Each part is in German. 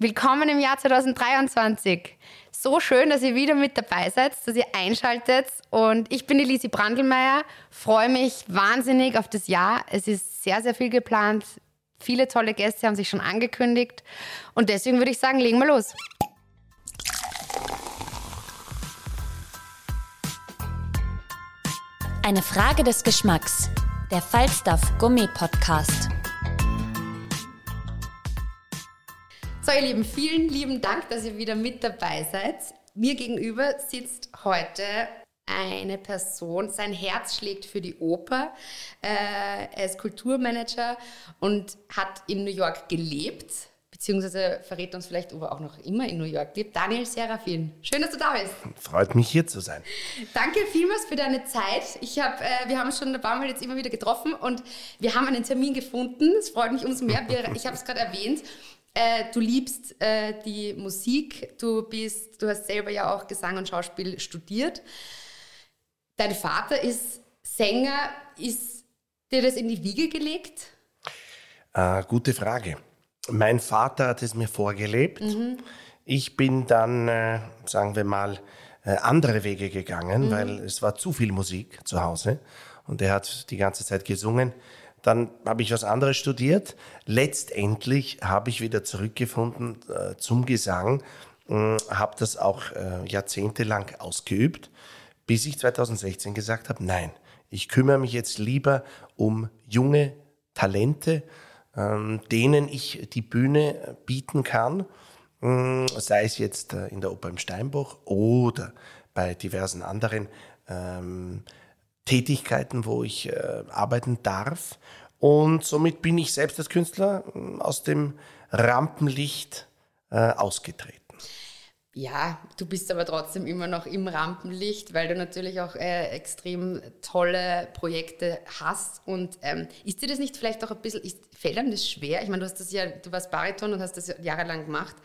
Willkommen im Jahr 2023. So schön, dass ihr wieder mit dabei seid, dass ihr einschaltet. Und ich bin die Lisi Brandelmeier, freue mich wahnsinnig auf das Jahr. Es ist sehr, sehr viel geplant. Viele tolle Gäste haben sich schon angekündigt. Und deswegen würde ich sagen, legen wir los. Eine Frage des Geschmacks. Der Falstaff Gourmet Podcast. So, ihr Lieben, vielen lieben Dank, dass ihr wieder mit dabei seid. Mir gegenüber sitzt heute eine Person, sein Herz schlägt für die Oper. Äh, er ist Kulturmanager und hat in New York gelebt, beziehungsweise verrät uns vielleicht, ob er auch noch immer in New York lebt. Daniel Serafin, schön, dass du da bist. Freut mich hier zu sein. Danke vielmals für deine Zeit. Ich hab, äh, wir haben uns schon ein paar Mal jetzt immer wieder getroffen und wir haben einen Termin gefunden. Es freut mich umso mehr. Wir, ich habe es gerade erwähnt. Äh, du liebst äh, die Musik, du bist, du hast selber ja auch Gesang und Schauspiel studiert. Dein Vater ist Sänger, ist dir das in die Wiege gelegt? Äh, gute Frage. Mein Vater hat es mir vorgelebt. Ich bin dann, äh, sagen wir mal, äh, andere Wege gegangen, weil es war zu viel Musik zu Hause und er hat die ganze Zeit gesungen. Dann habe ich was anderes studiert. Letztendlich habe ich wieder zurückgefunden äh, zum Gesang, äh, habe das auch äh, jahrzehntelang ausgeübt, bis ich 2016 gesagt habe, nein, ich kümmere mich jetzt lieber um junge Talente, ähm, denen ich die Bühne bieten kann, mh, sei es jetzt äh, in der Oper im Steinbruch oder bei diversen anderen ähm, Tätigkeiten, wo ich äh, arbeiten darf. Und somit bin ich selbst als Künstler mh, aus dem Rampenlicht äh, ausgetreten. Ja, du bist aber trotzdem immer noch im Rampenlicht, weil du natürlich auch äh, extrem tolle Projekte hast. Und ähm, ist dir das nicht vielleicht auch ein bisschen, ist, fällt einem das schwer? Ich meine, du hast das ja, du warst Bariton und hast das ja jahrelang gemacht.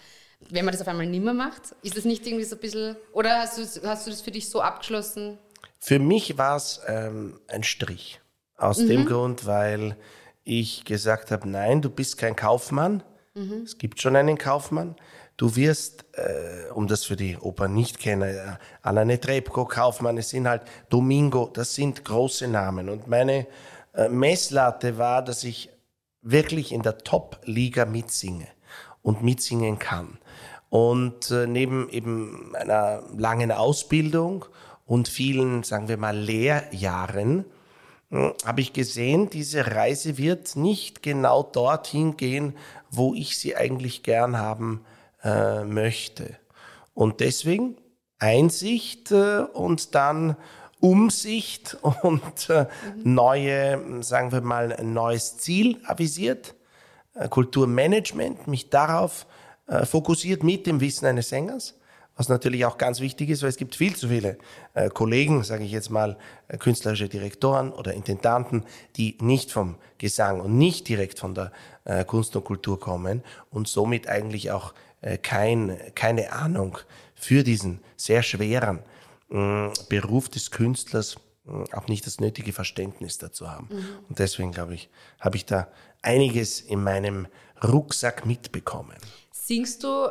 Wenn man das auf einmal nimmer macht, ist das nicht irgendwie so ein bisschen, oder hast du, hast du das für dich so abgeschlossen? Für mich war es ähm, ein Strich. Aus dem Grund, weil ich gesagt habe, nein, du bist kein Kaufmann. Es gibt schon einen Kaufmann. Du wirst, äh, um das für die Oper nicht kennen, äh, Alane Trebko, Kaufmann, es sind halt Domingo, das sind große Namen. Und meine äh, Messlatte war, dass ich wirklich in der Top-Liga mitsinge und mitsingen kann. Und äh, neben eben einer langen Ausbildung und vielen, sagen wir mal, Lehrjahren, habe ich gesehen, diese Reise wird nicht genau dorthin gehen, wo ich sie eigentlich gern haben äh, möchte. Und deswegen Einsicht äh, und dann Umsicht und äh, neue, sagen wir mal, ein neues Ziel avisiert, äh, Kulturmanagement, mich darauf äh, fokussiert mit dem Wissen eines Sängers was natürlich auch ganz wichtig ist, weil es gibt viel zu viele äh, Kollegen, sage ich jetzt mal, äh, künstlerische Direktoren oder Intendanten, die nicht vom Gesang und nicht direkt von der äh, Kunst und Kultur kommen und somit eigentlich auch äh, kein, keine Ahnung für diesen sehr schweren mh, Beruf des Künstlers mh, auch nicht das nötige Verständnis dazu haben. Und deswegen glaube ich, habe ich da einiges in meinem Rucksack mitbekommen. Singst du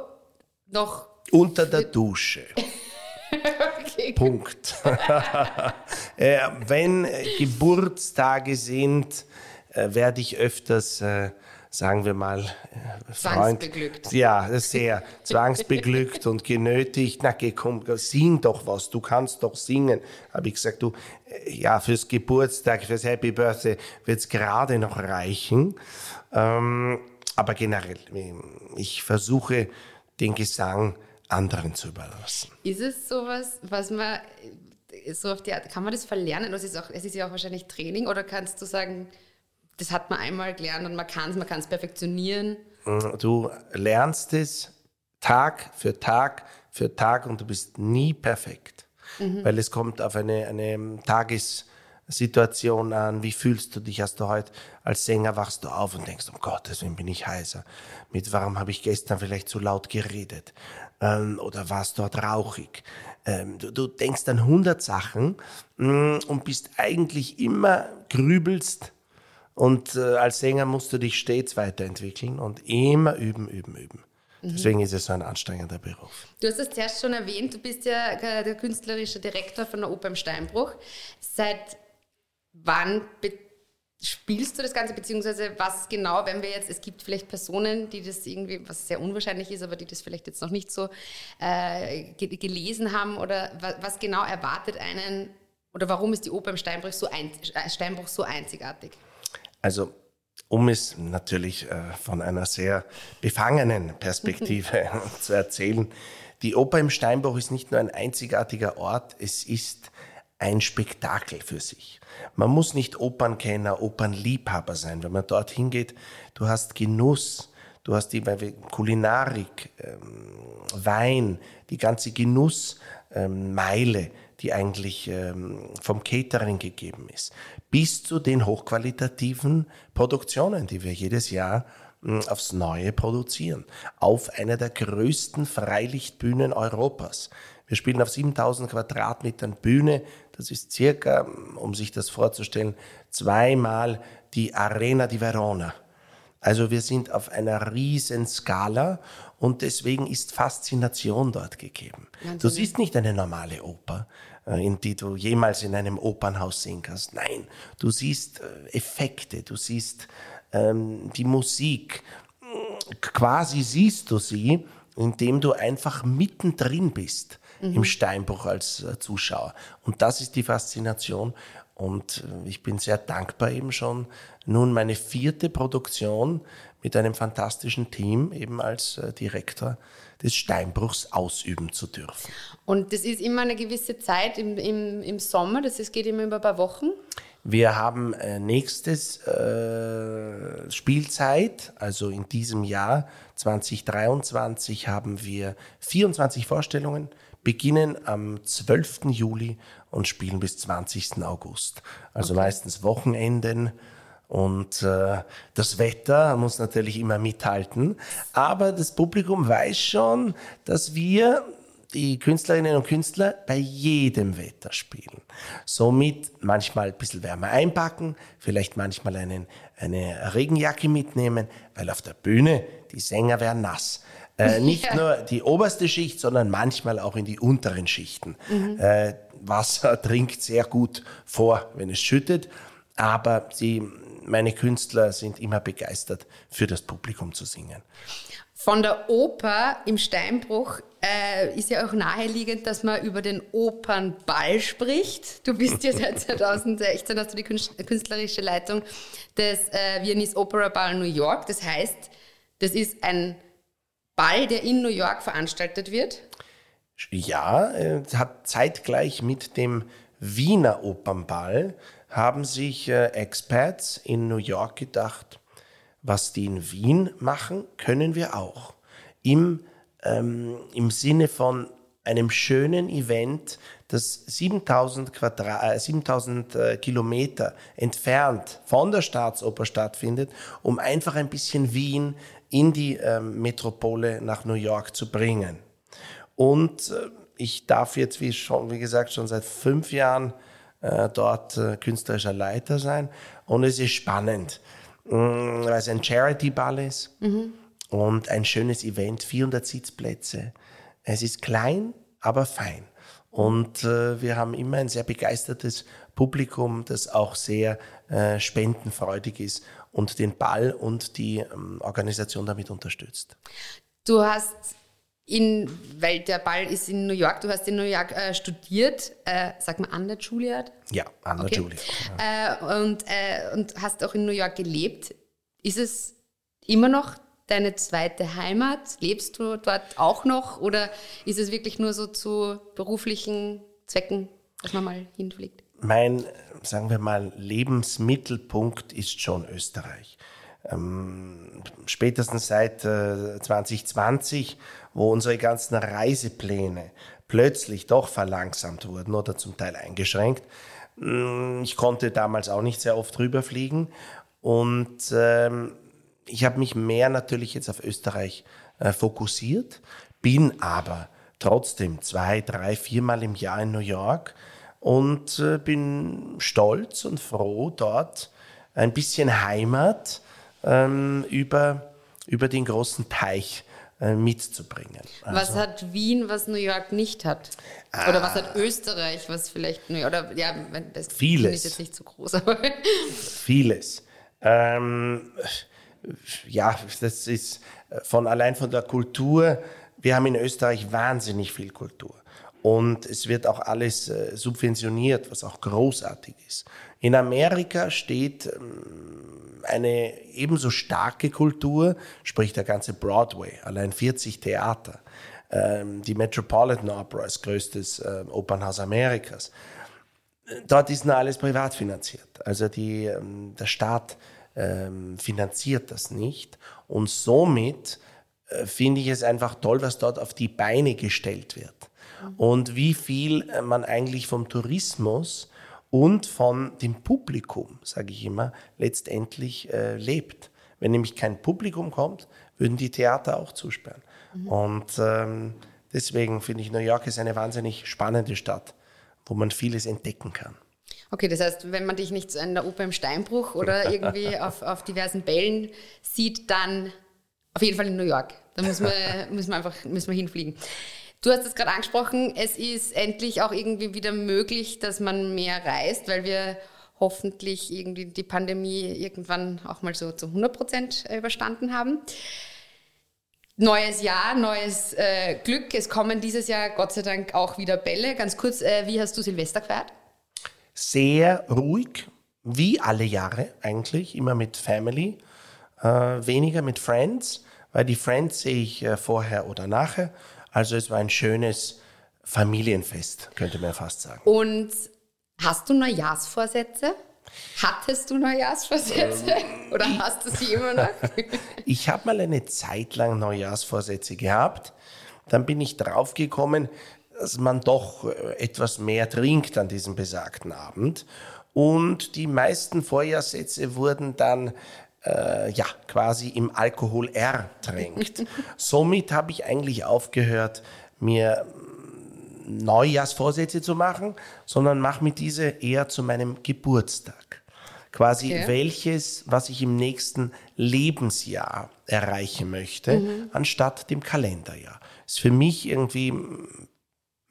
noch Unter der Dusche. okay. Punkt. äh, wenn Geburtstage sind, äh, werde ich öfters, äh, sagen wir mal, Freund. Zwangsbeglückt. Ja, sehr zwangsbeglückt und genötigt. Na, geh, komm, sing doch was, du kannst doch singen. Habe ich gesagt, du, ja, fürs Geburtstag, fürs Happy Birthday wird es gerade noch reichen. Ähm, aber generell, ich versuche den Gesang anderen zu überlassen. Ist es sowas, was man äh, so auf die Art, kann man das verlernen? Das ist auch, es ist ja auch wahrscheinlich Training oder kannst du sagen, das hat man einmal gelernt und man kann es, man kann es perfektionieren? Du lernst es Tag für Tag für Tag und du bist nie perfekt. Weil es kommt auf eine, eine Tagessituation an. Wie fühlst du dich? Hast du heute als Sänger wachst du auf und denkst, um Gottes Willen bin ich heiser. Mit warum habe ich gestern vielleicht zu laut geredet? Ähm, oder war es dort rauchig? Ähm, du, du denkst an hundert Sachen mm, und bist eigentlich immer grübelst. Und äh, als Sänger musst du dich stets weiterentwickeln und immer üben, üben, üben. Deswegen ist es so ein anstrengender Beruf. Du hast es zuerst schon erwähnt, du bist ja äh, der künstlerische Direktor von der Oper im Steinbruch. Seit wann spielst du das Ganze, beziehungsweise was genau, wenn wir jetzt, es gibt vielleicht Personen, die das irgendwie, was sehr unwahrscheinlich ist, aber die das vielleicht jetzt noch nicht so äh, ge gelesen haben oder wa was genau erwartet einen oder warum ist die Oper im Steinbruch so, ein äh, Steinbruch so einzigartig? Also, um es natürlich äh, von einer sehr befangenen Perspektive zu erzählen, die Oper im Steinbruch ist nicht nur ein einzigartiger Ort, es ist ein Spektakel für sich. Man muss nicht Opernkenner, Opernliebhaber sein, wenn man dorthin geht. Du hast Genuss, du hast die Kulinarik, ähm, Wein, die ganze Genussmeile, die eigentlich ähm, vom Catering gegeben ist, bis zu den hochqualitativen Produktionen, die wir jedes Jahr aufs Neue produzieren. Auf einer der größten Freilichtbühnen Europas. Wir spielen auf 7000 Quadratmetern Bühne. Das ist circa, um sich das vorzustellen, zweimal die Arena di Verona. Also wir sind auf einer riesen Skala und deswegen ist Faszination dort gegeben. Du siehst nicht eine normale Oper, äh, in die du jemals in einem Opernhaus sehen kannst. Nein, du siehst äh, Effekte, du siehst ähm, die Musik. Quasi siehst du sie, indem du einfach mittendrin bist im Steinbruch als äh, Zuschauer. Und das ist die Faszination. Und äh, ich bin sehr dankbar eben schon, nun meine vierte Produktion mit einem fantastischen Team eben als äh, Direktor des Steinbruchs ausüben zu dürfen. Und das ist immer eine gewisse Zeit im, im, im Sommer, das ist, geht immer über ein paar Wochen. Wir haben äh, nächstes äh, Spielzeit, also in diesem Jahr 2023 haben wir 24 Vorstellungen, beginnen am 12. Juli und spielen bis 20. August. Also meistens Wochenenden. Und äh, das Wetter muss natürlich immer mithalten. Aber das Publikum weiß schon, dass wir die Künstlerinnen und Künstler bei jedem Wetter spielen. Somit manchmal ein bisschen wärmer einpacken, vielleicht manchmal einen, eine Regenjacke mitnehmen, weil auf der Bühne die Sänger werden nass. Äh, nicht Ja. nur die oberste Schicht, sondern manchmal auch in die unteren Schichten. Äh, Wasser dringt sehr gut vor, wenn es schüttet, aber sie, meine Künstler sind immer begeistert, für das Publikum zu singen. Von der Oper im Steinbruch äh, ist ja auch naheliegend, dass man über den Opernball spricht. Du bist ja seit 2016, hast du die künst- künstlerische Leitung des äh, Viennese Opera Ball New York. Das heißt, das ist ein Ball, der in New York veranstaltet wird. Ja, äh, hat zeitgleich mit dem Wiener Opernball haben sich äh, Expats in New York gedacht, was die in Wien machen, können wir auch. Im, ähm, im Sinne von einem schönen Event, das 7000, Quadra äh, 7000 äh, Kilometer entfernt von der Staatsoper stattfindet, um einfach ein bisschen Wien in die ähm, Metropole nach New York zu bringen. Und äh, ich darf jetzt, wie schon, wie gesagt, schon seit fünf Jahren äh, dort äh, künstlerischer Leiter sein. Und es ist spannend, weil es ein Charity-Ball ist und ein schönes Event, 400 Sitzplätze. Es ist klein, aber fein. Und äh, wir haben immer ein sehr begeistertes Publikum, das auch sehr äh, spendenfreudig ist und den Ball und die ähm, Organisation damit unterstützt. Du hast in, weil der Ball ist in New York, du hast in New York äh, studiert, äh, sag mal an der Juilliard. Ja, Anna Okay. Julia. Äh, und, äh, und hast auch in New York gelebt. Ist es immer noch deine zweite Heimat? Lebst du dort auch noch? Oder ist es wirklich nur so zu beruflichen Zwecken, dass man mal hinfliegt? mein, sagen wir mal, Lebensmittelpunkt ist schon Österreich. Ähm, spätestens seit äh, 2020, wo unsere ganzen Reisepläne plötzlich doch verlangsamt wurden oder zum Teil eingeschränkt. Mm, ich konnte damals auch nicht sehr oft rüberfliegen und ähm, ich habe mich mehr natürlich jetzt auf Österreich äh, fokussiert, bin aber trotzdem zwei, drei, viermal im Jahr in New York und äh, bin stolz und froh, dort ein bisschen Heimat ähm, über, über den großen Teich äh, mitzubringen. Also, was hat Wien, was New York nicht hat? Oder was hat Österreich, was vielleicht New York, oder ja, das vieles. ist jetzt nicht so groß, aber vieles. Ähm, ja, das ist von allein von der Kultur. Wir haben in Österreich wahnsinnig viel Kultur. Und es wird auch alles äh, subventioniert, was auch großartig ist. In Amerika steht ähm, eine ebenso starke Kultur, sprich der ganze Broadway, allein 40 Theater. Ähm, die Metropolitan Opera ist größtes äh, Opernhaus Amerikas. Dort ist nur alles privat finanziert. Also die, ähm, der Staat finanziert das nicht. Und somit äh, finde ich es einfach toll, was dort auf die Beine gestellt wird. Und wie viel man eigentlich vom Tourismus und von dem Publikum, sage ich immer, letztendlich äh, lebt. Wenn nämlich kein Publikum kommt, würden die Theater auch zusperren. Mhm. Und ähm, deswegen finde ich, New York ist eine wahnsinnig spannende Stadt, wo man vieles entdecken kann. Okay, das heißt, wenn man dich nicht in der Oper im Steinbruch oder irgendwie auf, auf diversen Bällen sieht, dann auf jeden Fall in New York. Da muss man, müssen wir einfach müssen wir hinfliegen. Du hast es gerade angesprochen, es ist endlich auch irgendwie wieder möglich, dass man mehr reist, weil wir hoffentlich irgendwie die Pandemie irgendwann auch mal so zu 100 Prozent überstanden haben. Neues Jahr, neues äh, Glück. Es kommen dieses Jahr Gott sei Dank auch wieder Bälle. Ganz kurz, äh, wie hast du Silvester gefeiert? Sehr ruhig, wie alle Jahre eigentlich, immer mit Family, äh, weniger mit Friends, weil die Friends sehe ich äh, vorher oder nachher also es war ein schönes Familienfest, könnte man fast sagen. Und hast du Neujahrsvorsätze? Hattest du Neujahrsvorsätze ähm, oder hast du sie immer noch? ich habe mal eine Zeit lang Neujahrsvorsätze gehabt. Dann bin ich draufgekommen, dass man doch äh, etwas mehr trinkt an diesem besagten Abend. Und die meisten Vorjahrssätze wurden dann äh, ja, quasi im Alkohol ertränkt. Somit habe ich eigentlich aufgehört, mir Neujahrsvorsätze zu machen, sondern mache mir diese eher zu meinem Geburtstag. Quasi okay. welches, was ich im nächsten Lebensjahr erreichen möchte, mhm. anstatt dem Kalenderjahr. Ist für mich irgendwie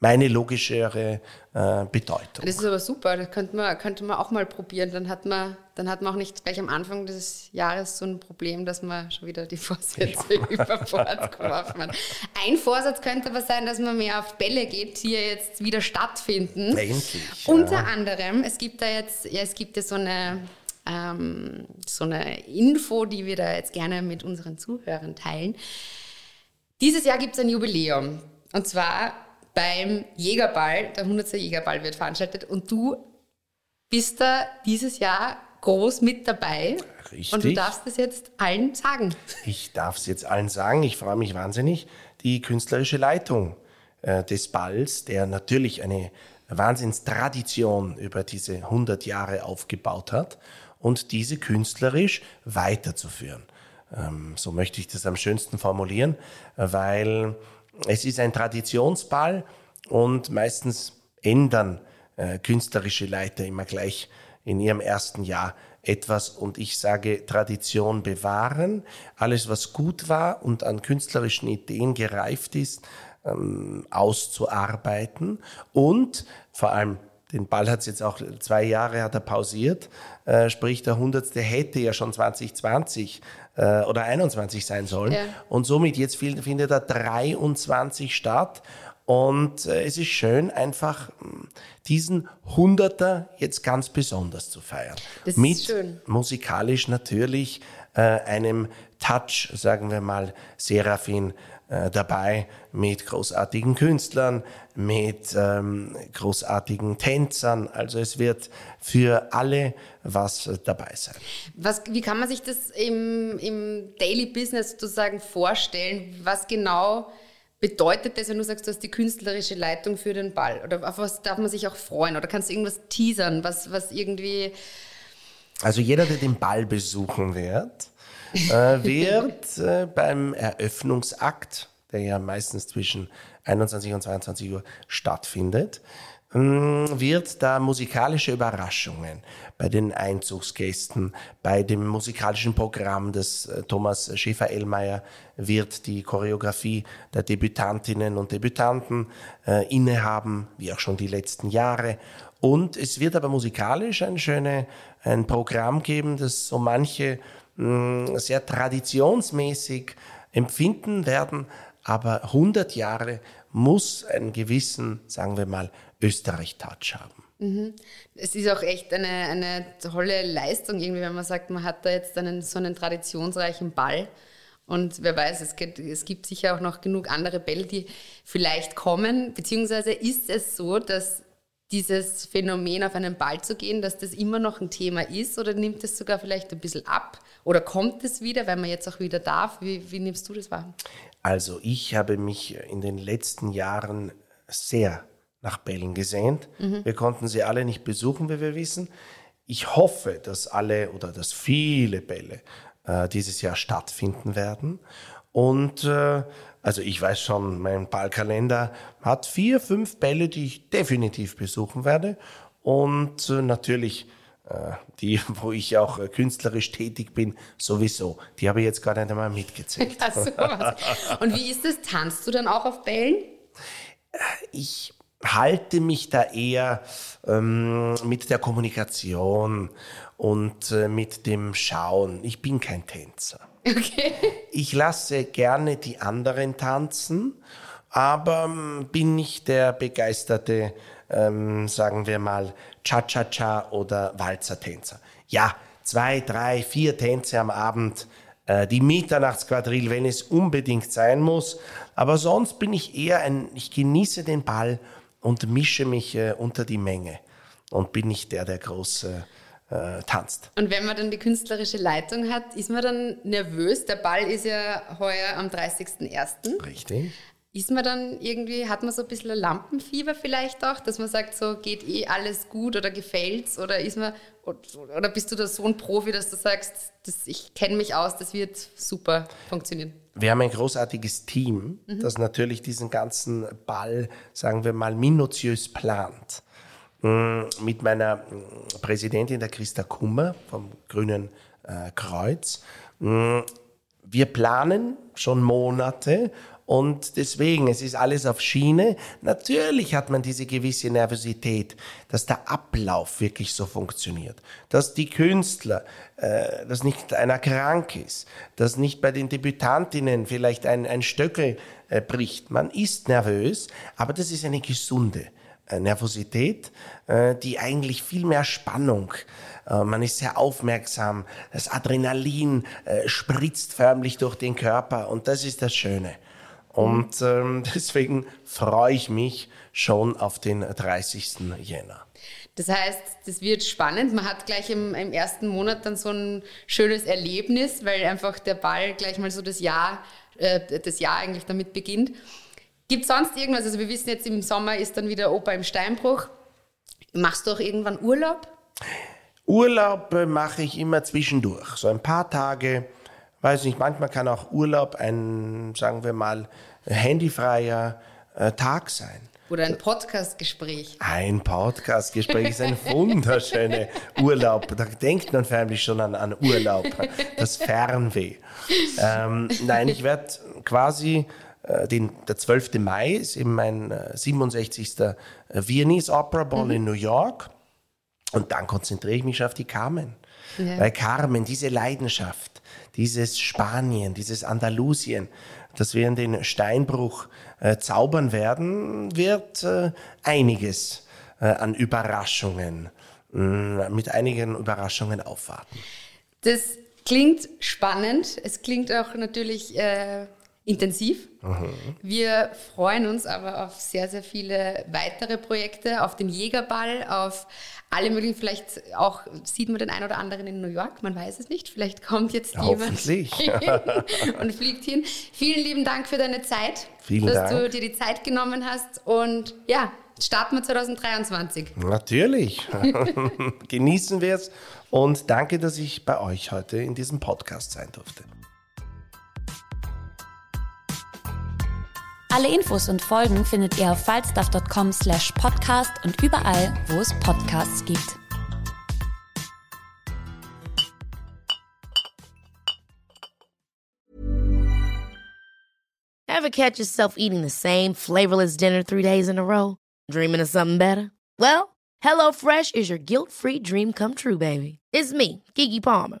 meine logischere äh, Bedeutung. Das ist aber super, das könnte man, könnte man auch mal probieren. Dann hat, man, dann hat man auch nicht gleich am Anfang des Jahres so ein Problem, dass man schon wieder die Vorsätze ja. über Bord geworfen hat. Ein Vorsatz könnte aber sein, dass man mehr auf Bälle geht, die jetzt wieder stattfinden. Endlich. Unter ja. anderem, es gibt da jetzt, ja, es gibt ja so eine, ähm, so eine Info, die wir da jetzt gerne mit unseren Zuhörern teilen. Dieses Jahr gibt es ein Jubiläum. Und zwar beim Jägerball, der 100. Jägerball wird veranstaltet und du bist da dieses Jahr groß mit dabei. Richtig. Und du darfst es jetzt allen sagen. Ich darf es jetzt allen sagen. Ich freue mich wahnsinnig. Die künstlerische Leitung äh, des Balls, der natürlich eine Wahnsinnstradition über diese 100 Jahre aufgebaut hat und diese künstlerisch weiterzuführen. Ähm, so möchte ich das am schönsten formulieren, weil es ist ein Traditionsball und meistens ändern äh, künstlerische Leiter immer gleich in ihrem ersten Jahr etwas und ich sage Tradition bewahren, alles was gut war und an künstlerischen Ideen gereift ist, ähm, auszuarbeiten und vor allem den Ball hat es jetzt auch zwei Jahre hat er pausiert, äh, sprich der hundertste hätte ja schon 2020 äh, oder 21 sein sollen. Ja. Und somit jetzt findet er 23 statt. Und äh, es ist schön, einfach hm, diesen Hunderter jetzt ganz besonders zu feiern. Das Mit ist schön. musikalisch natürlich äh, einem Touch, sagen wir mal, Seraphin äh, dabei mit großartigen Künstlern, mit ähm, großartigen Tänzern. Also es wird für alle was dabei sein. Was, wie kann man sich das im, im Daily Business sozusagen vorstellen? Was genau bedeutet das, wenn du sagst, du hast die künstlerische Leitung für den Ball? Oder auf was darf man sich auch freuen? Oder kannst du irgendwas teasern, was, was irgendwie... Also jeder, der den Ball besuchen wird, äh, wird äh, beim Eröffnungsakt, der ja meistens zwischen 21 und 22 Uhr stattfindet, wird da musikalische Überraschungen bei den Einzugsgästen, bei dem musikalischen Programm des äh, Thomas Schäfer-Ellmeier wird die Choreografie der Debütantinnen und Debütanten äh, innehaben, wie auch schon die letzten Jahre. Und es wird aber musikalisch ein schönes ein Programm geben, das so manche mh, mm, sehr traditionsmäßig empfinden werden, aber 100 Jahre muss einen gewissen, sagen wir mal, Österreich-Touch haben. Mhm. Es ist auch echt eine, eine tolle Leistung, irgendwie, wenn man sagt, man hat da jetzt einen, so einen traditionsreichen Ball. Und wer weiß, es gibt, es gibt sicher auch noch genug andere Bälle, die vielleicht kommen. Beziehungsweise ist es so, dass dieses Phänomen auf einen Ball zu gehen, dass das immer noch ein Thema ist oder nimmt es sogar vielleicht ein bisschen ab oder kommt es wieder, weil man jetzt auch wieder darf? Wie, wie nimmst du das wahr? Also ich habe mich in den letzten Jahren sehr nach Bällen gesehnt. Mhm. Wir konnten sie alle nicht besuchen, wie wir wissen. Ich hoffe, dass alle oder dass viele Bälle äh, dieses Jahr stattfinden werden. Und äh, also ich weiß schon, mein Ballkalender hat vier, fünf Bälle, die ich definitiv besuchen werde. Und äh, natürlich die, wo ich auch äh, künstlerisch tätig bin, sowieso. Die habe ich jetzt gar nicht einmal mitgezählt. Ach so, Und wie ist das? Tanzt du dann auch auf Bällen? Ich halte mich da eher ähm, mit der Kommunikation und äh, mit dem Schauen. Ich bin kein Tänzer. Okay. Ich lasse gerne die anderen tanzen, aber ähm, bin nicht der begeisterte, ähm, sagen wir mal, Cha-Cha-Cha oder Walzertänzer. Ja, zwei, drei, vier Tänze am Abend, äh, die Mitternachtsquadrille, wenn es unbedingt sein muss. Aber sonst bin ich eher ein, ich genieße den Ball und mische mich äh, unter die Menge und bin nicht der, der groß äh, tanzt. Und wenn man dann die künstlerische Leitung hat, ist man dann nervös? Der Ball ist ja heuer am 30.01. Richtig. Ist man dann irgendwie, hat man so ein bisschen Lampenfieber vielleicht auch, dass man sagt, so geht eh alles gut oder gefällt's? Oder ist man, oder bist du da so ein Profi, dass du sagst, das, ich kenne mich aus, das wird super funktionieren? Wir haben ein großartiges Team, mhm. das natürlich diesen ganzen Ball, sagen wir mal, minutiös plant. Mm, mit meiner mm, Präsidentin, der Christa Kummer vom Grünen äh, Kreuz. Mm, wir planen schon Monate und deswegen, es ist alles auf Schiene. Natürlich hat man diese gewisse Nervosität, dass der Ablauf wirklich so funktioniert. Dass die Künstler, äh, dass nicht einer krank ist, dass nicht bei den Debütantinnen vielleicht ein, ein Stöckel äh, bricht. Man ist nervös, aber das ist eine gesunde äh, Nervosität, äh, die eigentlich viel mehr Spannung äh, man ist sehr aufmerksam. Das Adrenalin spritzt förmlich durch den Körper und das ist das Schöne. Und ähm, deswegen freue ich mich schon auf den 30. Jänner. Das heißt, das wird spannend. Man hat gleich im, im, ersten Monat dann so ein schönes Erlebnis, weil einfach der Ball gleich mal so das Jahr, äh, das Jahr eigentlich damit beginnt. Gibt es sonst irgendwas? Also wir wissen jetzt im Sommer ist dann wieder Oper im Steinbruch. Machst du auch irgendwann Urlaub? Urlaub äh, mache ich immer zwischendurch, so ein paar Tage weiß nicht, manchmal kann auch Urlaub ein, sagen wir mal, handyfreier äh, Tag sein. Oder ein Podcastgespräch. Ein Podcastgespräch ist ein wunderschöner Urlaub. Da denkt man förmlich schon an, an Urlaub, das Fernweh. Ähm, nein, ich werde quasi, äh, den, der 12. Mai ist eben mein äh, 67. Äh, Viennese Opera Ball mhm. in New York. Und dann konzentriere ich mich auf die Carmen. Ja. Weil Carmen, diese Leidenschaft, dieses Spanien, dieses Andalusien, das wir in den Steinbruch äh, zaubern werden, wird äh, einiges äh, an Überraschungen, mm, mit einigen Überraschungen aufwarten. Das klingt spannend. Es klingt auch natürlich intensiv. Wir freuen uns aber auf sehr, sehr viele weitere Projekte, auf den Jägerball, auf alle möglichen, vielleicht auch sieht man den einen oder anderen in New York, man weiß es nicht. Vielleicht kommt jetzt jemand und fliegt hin. Vielen lieben Dank für deine Zeit, Vielen dass Dank. du dir die Zeit genommen hast. Und ja, starten wir 2023. Natürlich. Genießen wir es und danke, dass ich bei euch heute in diesem Podcast sein durfte. Alle Infos und Folgen findet ihr auf falstaff.com slash podcast und überall, wo es Podcasts gibt. Ever catch yourself eating the same flavorless dinner three days in a row? Dreaming of something better? Well, HelloFresh is your guilt free dream come true, baby. It's me, Kiki Palmer.